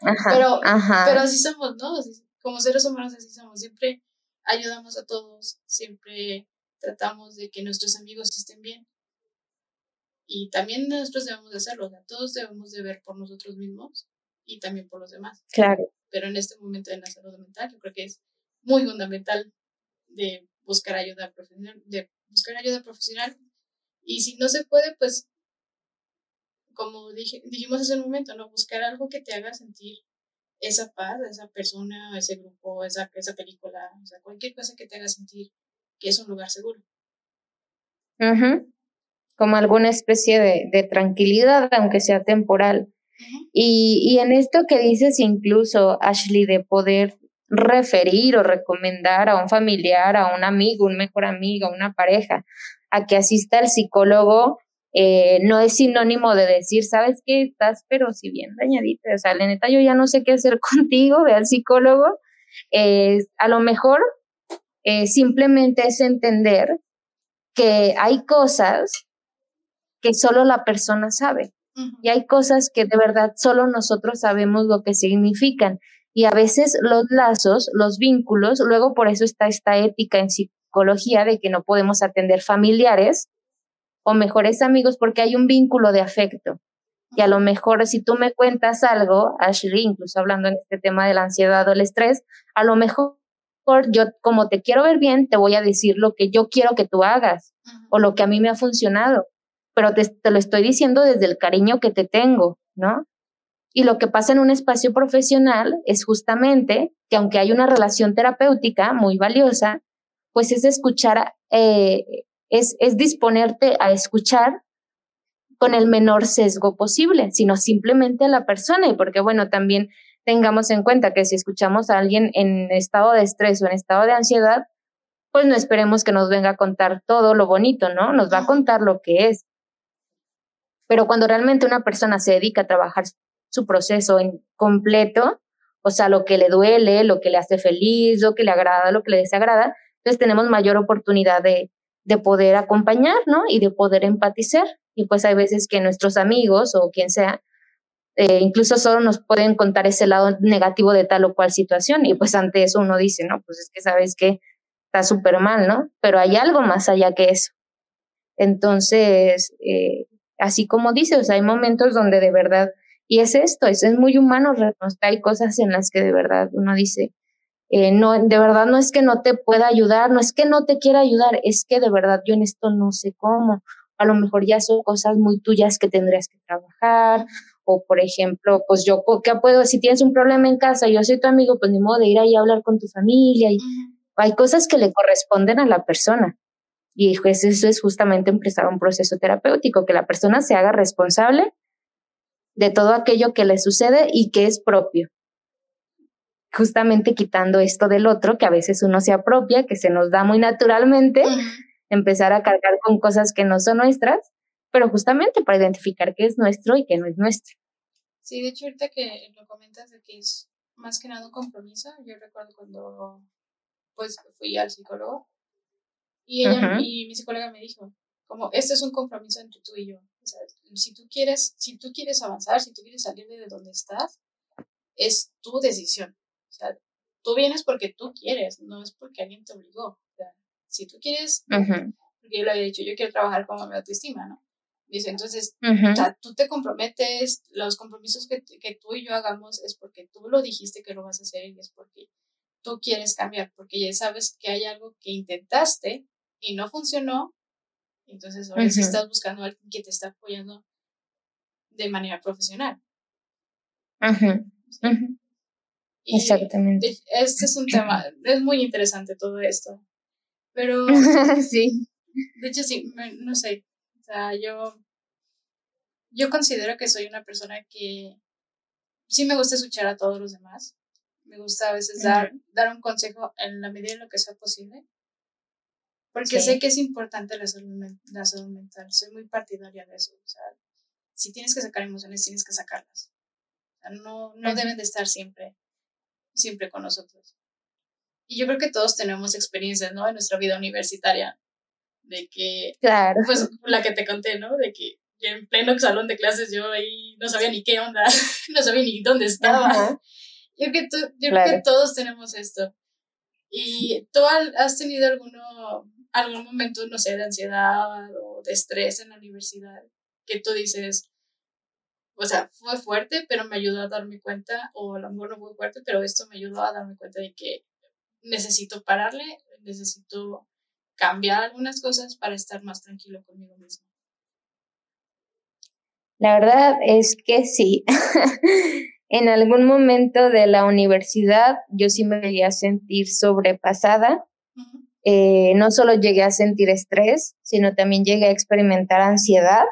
pero, pero así somos, ¿no? como seres humanos así somos, siempre ayudamos a todos, siempre tratamos de que nuestros amigos estén bien. Y también nosotros debemos de hacerlo, o sea, todos debemos de ver por nosotros mismos y también por los demás. Claro. Pero en este momento de la salud mental, yo creo que es muy fundamental de buscar ayuda profesional, de buscar ayuda profesional. Y si no se puede, pues, como dije, dijimos hace un momento, ¿no? Buscar algo que te haga sentir esa paz, esa persona, ese grupo, esa, esa película, o sea, cualquier cosa que te haga sentir que es un lugar seguro. Como alguna especie de, tranquilidad, aunque sea temporal. y, y en esto que dices incluso, Ashley, de poder referir o recomendar a un familiar, a un amigo, un mejor amigo, a una pareja, a que asista al psicólogo, eh, no es sinónimo de decir, sabes qué, estás pero si bien dañadita, o sea, la neta yo ya no sé qué hacer contigo, ve al psicólogo, eh, a lo mejor eh, simplemente es entender que hay cosas que solo la persona sabe y hay cosas que de verdad solo nosotros sabemos lo que significan. Y a veces los lazos, los vínculos, luego por eso está esta ética en psicología de que no podemos atender familiares o mejores amigos porque hay un vínculo de afecto. Y a lo mejor si tú me cuentas algo, Ashley, incluso hablando en este tema de la ansiedad o el estrés, a lo mejor yo como te quiero ver bien, te voy a decir lo que yo quiero que tú hagas o lo que a mí me ha funcionado, pero te, te, lo estoy diciendo desde el cariño que te tengo, ¿no? Y lo que pasa en un espacio profesional es justamente que aunque hay una relación terapéutica muy valiosa, pues es escuchar, eh, es, es disponerte a escuchar con el menor sesgo posible, sino simplemente a la persona. Y porque, bueno, también tengamos en cuenta que si escuchamos a alguien en estado de estrés o en estado de ansiedad, pues no esperemos que nos venga a contar todo lo bonito, ¿no? Nos va a contar lo que es. Pero cuando realmente una persona se dedica a trabajar su proceso en completo, o sea, lo que le duele, lo que le hace feliz, lo que le agrada, lo que le desagrada, entonces tenemos mayor oportunidad de, de poder acompañar, ¿no? Y de poder empatizar. Y pues hay veces que nuestros amigos o quien sea, eh, incluso solo nos pueden contar ese lado negativo de tal o cual situación. Y pues ante eso uno dice, no, pues es que sabes que está súper mal, ¿no? Pero hay algo más allá que eso. Entonces, eh, así como dice, o sea, hay momentos donde de verdad, y es esto, es, es muy humano, hay cosas en las que de verdad uno dice, eh, no, de verdad no es que no te pueda ayudar, no es que no te quiera ayudar, es que de verdad yo en esto no sé cómo. A lo mejor ya son cosas muy tuyas que tendrías que trabajar. O, por ejemplo, pues yo, ¿qué puedo? Si tienes un problema en casa, yo soy tu amigo, pues ni modo de ir ahí a hablar con tu familia. Y Hay cosas que le corresponden a la persona. Y pues eso es justamente empezar un proceso terapéutico, que la persona se haga responsable de todo aquello que le sucede y que es propio justamente quitando esto del otro, que a veces uno se apropia, que se nos da muy naturalmente, empezar a cargar con cosas que no son nuestras, pero justamente para identificar qué es nuestro y qué no es nuestro. Sí, de hecho, ahorita que lo comentas de que es más que nada un compromiso, yo recuerdo cuando pues fui al psicólogo y ella y mi psicóloga me dijo, como este es un compromiso entre tú y yo. Si tú quieres, si tú quieres avanzar, si tú quieres salir de donde estás, es tu decisión. O sea, tú vienes porque tú quieres, no es porque alguien te obligó. O sea, si tú quieres, porque yo le había dicho, yo quiero trabajar con mi autoestima, ¿no? Dice, entonces, o sea, tú te comprometes, los compromisos que, que tú y yo hagamos es porque tú lo dijiste que lo vas a hacer y es porque tú quieres cambiar, porque ya sabes que hay algo que intentaste y no funcionó, entonces ahora sí estás buscando a alguien que te está apoyando de manera profesional. Exactamente. Este es un tema, es muy interesante todo esto. Pero. sí. De hecho, sí, no sé. O sea, yo. Yo considero que soy una persona que sí me gusta escuchar a todos los demás. Me gusta a veces dar, dar un consejo en la medida de lo que sea posible. Porque sé que es importante la salud, la salud mental. Soy muy partidaria de eso. O sea, si tienes que sacar emociones, tienes que sacarlas. O sea, no, no deben de estar siempre siempre con nosotros. Y yo creo que todos tenemos experiencias, ¿no? En nuestra vida universitaria, de que, claro. pues la que te conté, ¿no? De que en pleno salón de clases yo ahí no sabía ni qué onda, no sabía ni dónde estaba. Yo, creo que, yo creo que todos tenemos esto. ¿Y tú has tenido alguno, algún momento, no sé, de ansiedad o de estrés en la universidad que tú dices, o sea, fue fuerte, pero me ayudó a darme cuenta, o a lo mejor no fue fuerte, pero esto me ayudó a darme cuenta de que necesito pararle, necesito cambiar algunas cosas para estar más tranquilo conmigo mismo. La verdad es que sí. en algún momento de la universidad yo sí me llegué a sentir sobrepasada. Eh, no solo llegué a sentir estrés, sino también llegué a experimentar ansiedad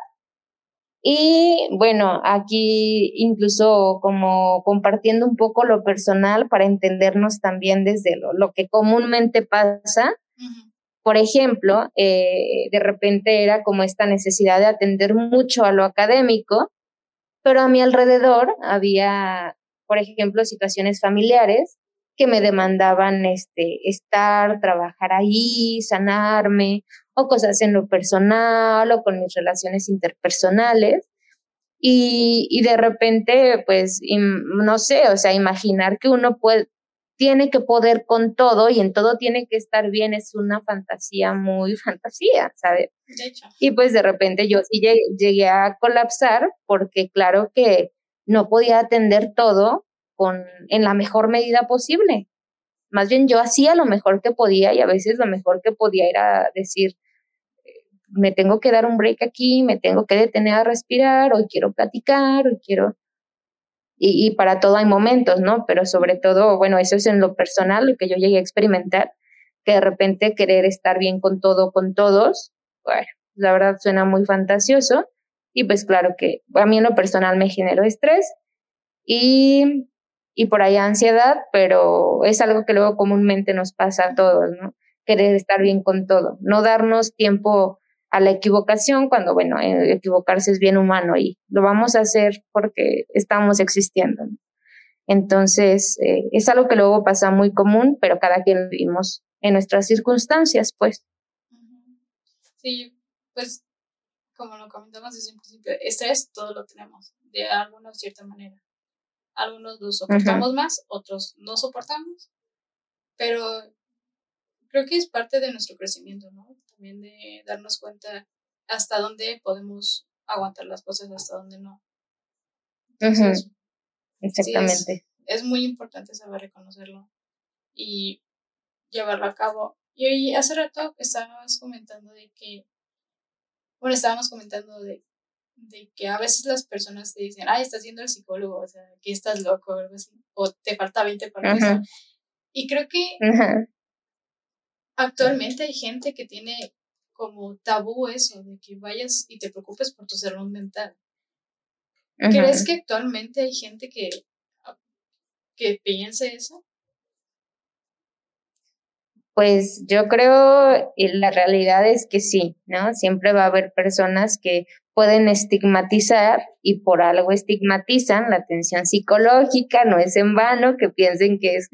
y bueno, aquí incluso como compartiendo un poco lo personal para entendernos también desde lo, que comúnmente pasa. Por ejemplo, eh, de repente era como esta necesidad de atender mucho a lo académico, pero a mi alrededor había, por ejemplo, situaciones familiares que me demandaban este, estar, trabajar ahí, sanarme, o cosas en lo personal o con mis relaciones interpersonales. Y, y de repente, pues, no sé, o sea, imaginar que uno puede, tiene que poder con todo y en todo tiene que estar bien, es una fantasía muy fantasía, ¿sabes? De hecho. Y pues de repente yo sí llegué, a colapsar porque claro que no podía atender todo con, en la mejor medida posible. Más bien yo hacía lo mejor que podía y a veces lo mejor que podía era decir, me tengo que dar un break aquí, me tengo que detener a respirar, hoy quiero platicar, hoy quiero y, para todo hay momentos, ¿no? Pero sobre todo, bueno, eso es en lo personal, lo que yo llegué a experimentar, que de repente querer estar bien con todo, con todos, bueno, la verdad suena muy fantasioso y pues claro que a mí en lo personal me generó estrés y, y por ahí ansiedad, pero es algo que luego comúnmente nos pasa a todos, ¿no? Querer estar bien con todo, no darnos tiempo a la equivocación cuando, bueno, eh, equivocarse es bien humano y lo vamos a hacer porque estamos existiendo. Entonces, eh, es algo que luego pasa muy común, pero cada quien vivimos en nuestras circunstancias, pues. Sí, pues, como lo comentamos desde un principio, estrés todo lo tenemos, de alguna cierta manera. Algunos lo soportamos más, otros no soportamos, pero creo que es parte de nuestro crecimiento, ¿no? También de darnos cuenta hasta dónde podemos aguantar las cosas, hasta dónde no. Exactamente. es, muy importante saber reconocerlo y llevarlo a cabo. Y hace rato estábamos comentando de que, bueno, estábamos comentando de, de que a veces las personas te dicen, ay, estás yendo al psicólogo, o sea, que estás loco o algo así, o te falta 20 para eso. Y creo que Actualmente hay gente que tiene como tabú eso, de que vayas y te preocupes por tu salud mental. ¿Crees que actualmente hay gente que, que piense eso? Pues yo creo, y la realidad es que sí, ¿no? Siempre va a haber personas que pueden estigmatizar y por algo estigmatizan la atención psicológica, no es en vano que piensen que es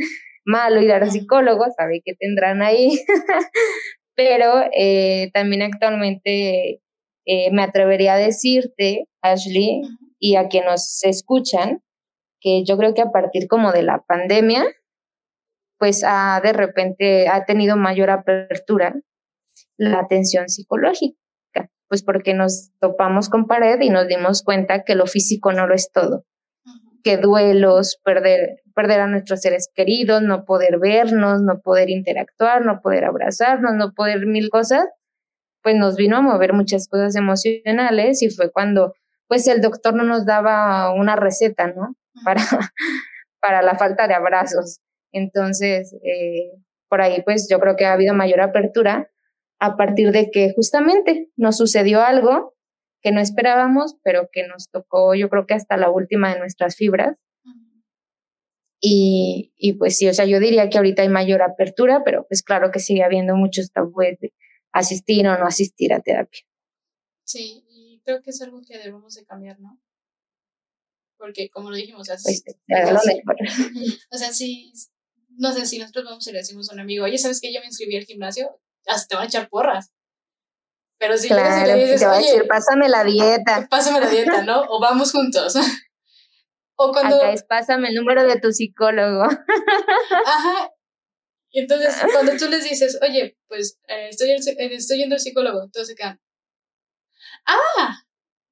malo ir a psicólogos, sabe que tendrán ahí, pero eh, también actualmente eh, me atrevería a decirte, Ashley, y a quienes nos escuchan, que yo creo que a partir como de la pandemia, pues ha de repente ha tenido mayor apertura la atención psicológica, pues porque nos topamos con pared y nos dimos cuenta que lo físico no lo es todo, que duelos, perder, perder a nuestros seres queridos, no poder vernos, no poder interactuar, no poder abrazarnos, no poder mil cosas, pues nos vino a mover muchas cosas emocionales y fue cuando pues el doctor no nos daba una receta, ¿no? Para, para la falta de abrazos. Entonces, eh, por ahí pues yo creo que ha habido mayor apertura a partir de que justamente nos sucedió algo que no esperábamos, pero que nos tocó yo creo que hasta la última de nuestras fibras. Y, y, pues sí, o sea, yo diría que ahorita hay mayor apertura, pero pues claro que sigue habiendo muchos tabúes de asistir o no asistir a terapia. Sí, y creo que es algo que debemos de cambiar, ¿no? Porque como lo dijimos, o sea, pues, o sea, si, no sé, si nosotros vamos y le decimos a un amigo, oye, ¿sabes que yo me inscribí al gimnasio? Hasta te van a echar porras. Pero si claro, le dices, te va a decir, pásame la dieta. Pásame la dieta, ¿no? O vamos juntos. o cuando... Acá es, pásame el número de tu psicólogo. Ajá. Y entonces, cuando tú les dices, oye, pues eh, estoy, eh, estoy yendo al psicólogo, entonces se quedan, ah,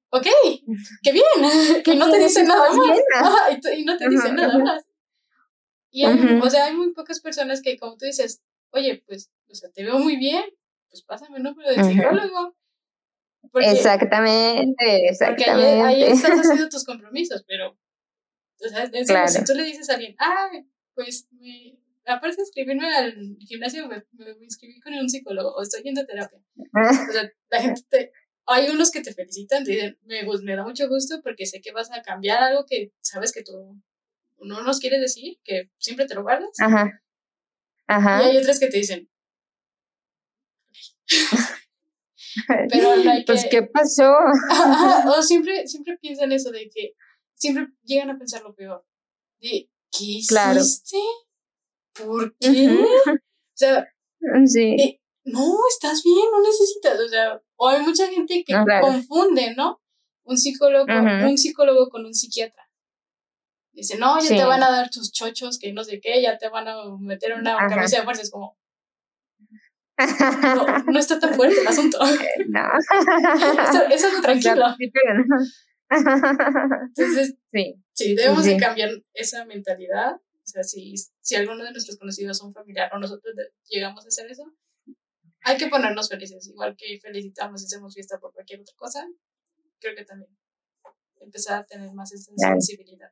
ok, qué bien. y no te dicen nada más. y, no te dicen nada más. Y hay, o sea, hay muy pocas personas que, como tú dices, oye, pues, o sea, te veo muy bien, pues pásame el número del psicólogo. exactamente, exactamente. Porque ahí, estás haciendo tus compromisos, pero, o sea, si tú le dices a alguien, ah, pues, me, aparte de inscribirme al gimnasio, me, inscribí con un psicólogo o estoy yendo a terapia. o sea, la gente te, hay unos que te felicitan, te dicen, me, me da mucho gusto porque sé que vas a cambiar algo que sabes que tú no nos quieres decir, que siempre te lo guardas. Ajá. Ajá. Y hay otros que te dicen, Pero pues, ¿qué pasó? o siempre, siempre piensan eso de que siempre llegan a pensar lo peor. De, ¿qué hiciste? ¿Por qué? O sea, sí. no, estás bien, no necesitas. O sea, o hay mucha gente que confunde, ¿no? Un psicólogo, un psicólogo con un psiquiatra. Dice, no, ya te van a dar tus chochos, que no sé qué, ya te van a meter una camisa de fuerza. Es como, no, no está tan fuerte el asunto. No. eso, es tranquilo. Entonces, sí, sí debemos de cambiar esa mentalidad. O sea, si, si alguno de nuestros conocidos son familiares o nosotros llegamos a hacer eso, hay que ponernos felices, igual que felicitamos y hacemos fiesta por cualquier otra cosa, creo que también empezar a tener más esa sensibilidad.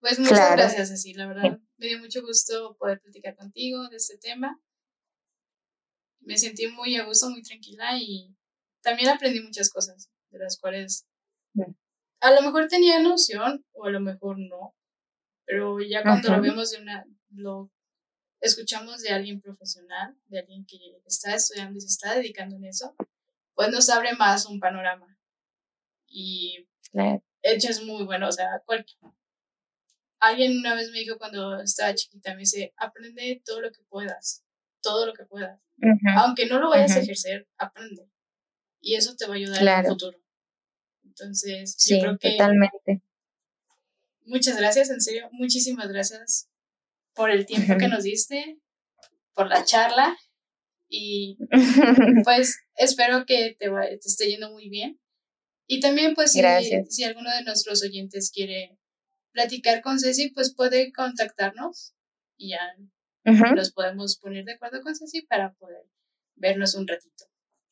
Pues muchas gracias, así la verdad. Me dio mucho gusto poder platicar contigo de este tema. Me sentí muy a gusto, muy tranquila y también aprendí muchas cosas, de las cuales a lo mejor tenía noción o a lo mejor no, pero ya cuando lo vemos de una, lo escuchamos de alguien profesional, de alguien que está estudiando y se está dedicando en eso, pues nos abre más un panorama. Y hecho es muy bueno, o sea, alguien una vez me dijo cuando estaba chiquita, me dice, aprende todo lo que puedas, todo lo que puedas. Aunque no lo vayas a ejercer, aprende. Y eso te va a ayudar en el futuro. Entonces, sí, yo creo que... Totalmente. Muchas gracias, en serio, muchísimas gracias por el tiempo que nos diste, por la charla y pues espero que te, te esté yendo muy bien. Y también pues si, si, alguno de nuestros oyentes quiere platicar con Ceci, pues puede contactarnos y ya los podemos poner de acuerdo con Ceci para poder vernos un ratito.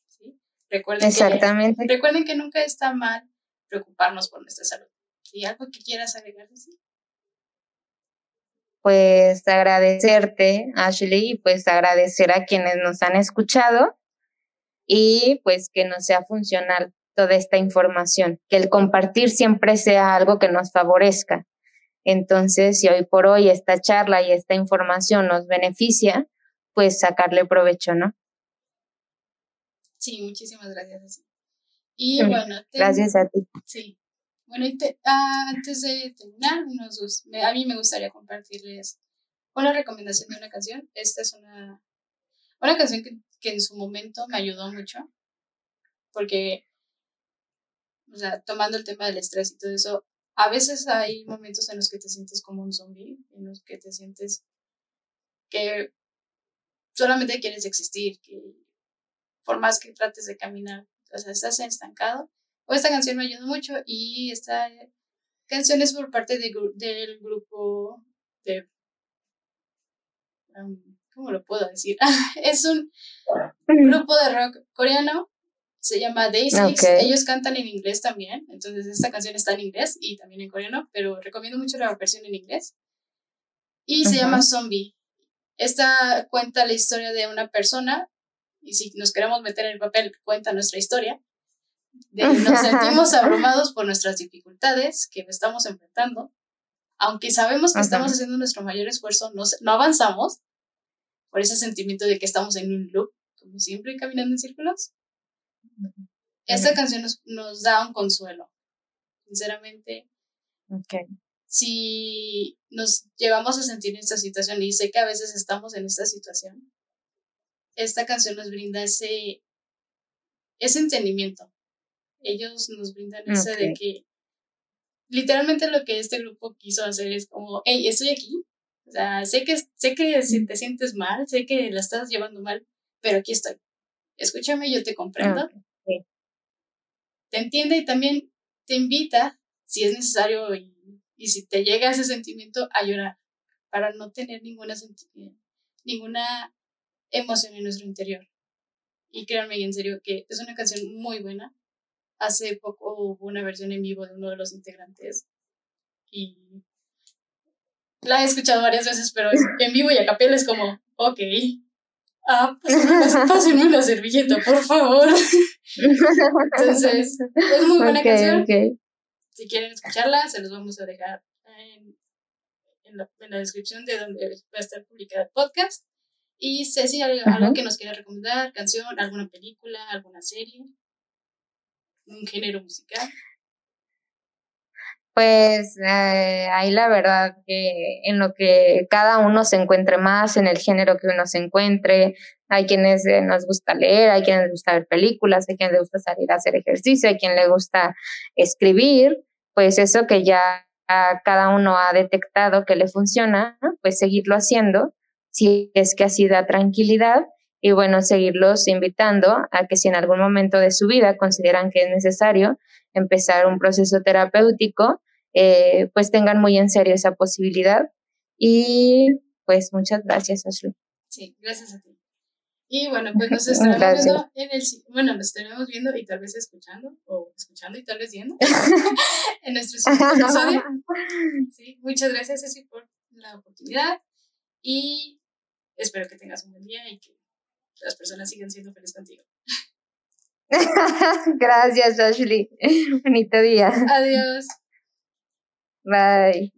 ¿sí? Recuerden Exactamente. Que, recuerden que nunca está mal preocuparnos por nuestra salud. ¿Y algo que quieras agregar, Ceci? pues agradecerte, Ashley, y pues agradecer a quienes nos han escuchado y pues que nos sea funcional toda esta información, que el compartir siempre sea algo que nos favorezca. Entonces, si hoy por hoy esta charla y esta información nos beneficia, pues sacarle provecho, ¿no? Sí, muchísimas gracias. Y bueno, gracias a ti. Sí. Bueno, y ah, antes de terminar, unos a mí me gustaría compartirles una recomendación de una canción. Esta es una, una canción que, que en su momento me ayudó mucho, porque, o sea, tomando el tema del estrés y todo eso, a veces hay momentos en los que te sientes como un zombie, en los que te sientes que solamente quieres existir, que por más que trates de caminar, o sea, estás estancado esta canción me ayudó mucho y esta canción es por parte de, del grupo de... ¿Cómo lo puedo decir? es un grupo de rock coreano, se llama Day Ellos cantan en inglés también, entonces esta canción está en inglés y también en coreano, pero recomiendo mucho la versión en inglés. Y se llama Zombie. Esta cuenta la historia de una persona, y si nos queremos meter en el papel, cuenta nuestra historia, nos sentimos abrumados por nuestras dificultades que estamos enfrentando, aunque sabemos que estamos haciendo nuestro mayor esfuerzo, no, no avanzamos por ese sentimiento de que estamos en un loop, como siempre, caminando en círculos. Esta canción nos, nos, da un consuelo. Sinceramente, si nos llevamos a sentir en esta situación, y sé que a veces estamos en esta situación, esta canción nos brinda ese, ese entendimiento ellos nos brindan ese de que literalmente lo que este grupo quiso hacer es como, hey, estoy aquí, o sea, sé que, sé que si te sientes mal, sé que la estás llevando mal, pero aquí estoy. Escúchame, yo te comprendo. Te entiende y también te invita, si es necesario y, si te llega ese sentimiento, a llorar para no tener ninguna, ninguna emoción en nuestro interior. Y créanme, en serio, que es una canción muy buena. Hace poco hubo una versión en vivo de uno de los integrantes y la he escuchado varias veces, pero en vivo y a capela es como, ok, ah, pásenme una servilleta, por favor. Entonces, es muy buena canción. Si quieren escucharla, se los vamos a dejar en, en, la, en, la, descripción de donde va a estar publicada el podcast. Y Ceci, algo, algo que nos quiera recomendar, canción, alguna película, alguna serie un género musical? Pues eh, ahí la verdad que en lo que cada uno se encuentre más, en el género que uno se encuentre, hay quienes eh, nos gusta leer, hay quienes les gusta ver películas, hay quienes les gusta salir a hacer ejercicio, hay quien le gusta escribir, pues eso que ya cada uno ha detectado que le funciona, pues seguirlo haciendo, si es que así da tranquilidad, y bueno, seguirlos invitando a que si en algún momento de su vida consideran que es necesario empezar un proceso terapéutico, eh, pues tengan muy en serio esa posibilidad. Y pues muchas gracias, Ashley. Sí, gracias a ti. Y bueno, pues nos estaremos viendo en el bueno, nos estaremos viendo y tal vez escuchando, o escuchando y tal vez viendo en nuestro siguiente episodio. Sí, muchas gracias, Ceci, por la oportunidad y espero que tengas un buen día y que las personas sigan siendo felices contigo. gracias, Ashley. Bonito día. Adiós. Vai.